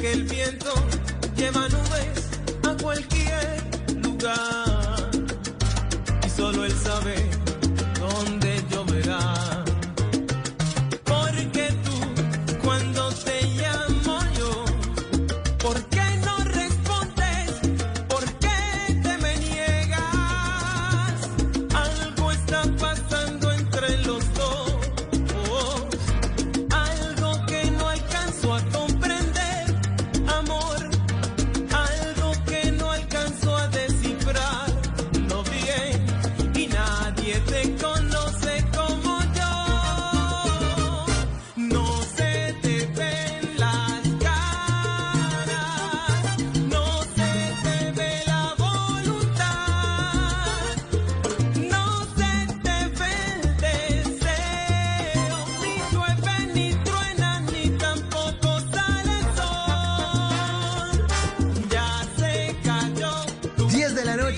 que el viento lleva nubes a cualquier lugar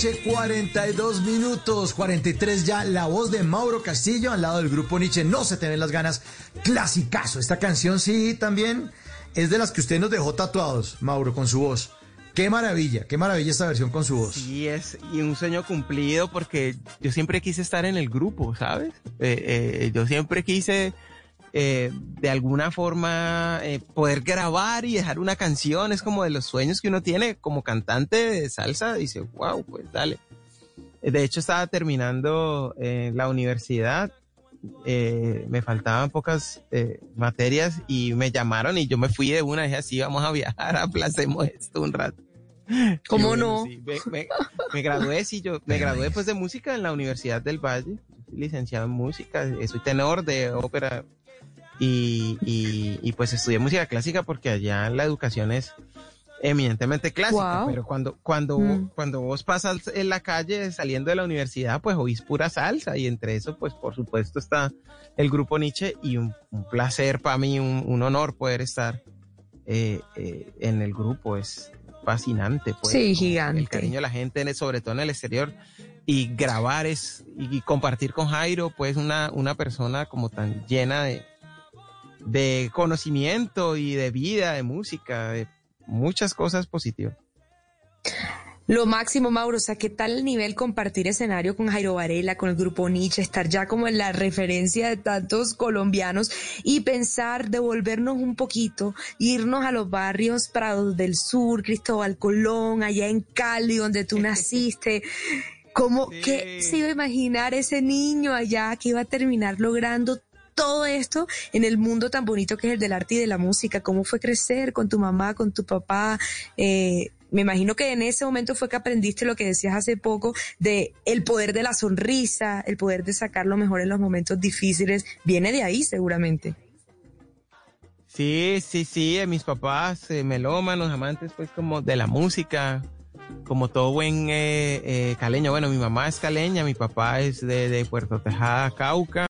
noche, 42 minutos, 43 ya. La voz de Mauro Castillo al lado del grupo Nietzsche. No se te ven las ganas. Clasicazo. Esta canción sí también es de las que usted nos dejó tatuados, Mauro, con su voz. Qué maravilla, qué maravilla esta versión con su voz. Sí, es y un sueño cumplido porque yo siempre quise estar en el grupo, ¿sabes? Eh, eh, yo siempre quise eh, de alguna forma eh, poder grabar y dejar una canción. Es como de los sueños que uno tiene como cantante de salsa. Dice, wow, pues dale. Eh, De hecho, estaba terminando eh, la universidad. eh, me faltaban pocas eh, materias y me llamaron y yo me fui de una. Dije así, vamos a viajar, aplacemos esto un rato. ¿Cómo bueno, no? sí, me, me- me gradué, sí, yo me gradué pues de música en la Universidad del Valle, soy licenciado en música, soy tenor de ópera y, y, y, pues estudié música clásica porque allá la educación es eminentemente clásica, Guau. pero cuando, cuando, Mm. cuando vos pasas en la calle saliendo de la universidad, pues oís pura salsa y entre eso, pues por supuesto está el grupo Nietzsche y un, un placer para mí, un, un honor poder estar eh, eh, en el grupo, es fascinante. Pues, Sí, gigante. El cariño de la gente, en el- sobre todo en el exterior, y grabar es, y, y compartir con Jairo, pues una, una persona como tan llena de, de conocimiento y de vida, de música, de muchas cosas positivas. Lo máximo, Mauro, o sea, ¿qué tal el nivel compartir escenario con Jairo Varela, con el grupo Nietzsche, estar ya como en la referencia de tantos colombianos y pensar, devolvernos un poquito, irnos a los barrios Prados del Sur, Cristóbal Colón, allá en Cali, donde tú naciste? ¿Cómo, Sí. qué se iba a imaginar ese niño allá que iba a terminar logrando todo esto en el mundo tan bonito que es el del arte y de la música? ¿Cómo fue crecer con tu mamá, con tu papá? Eh, me imagino que en ese momento fue que aprendiste lo que decías hace poco de el poder de la sonrisa, el poder de sacar lo mejor en los momentos difíciles. Viene de ahí seguramente. Sí, sí, sí, eh, mis papás, eh, melómanos, amantes pues como de la música, como todo buen eh, eh, caleño. Bueno, mi mamá es caleña, mi papá es de, de Puerto Tejada, Cauca.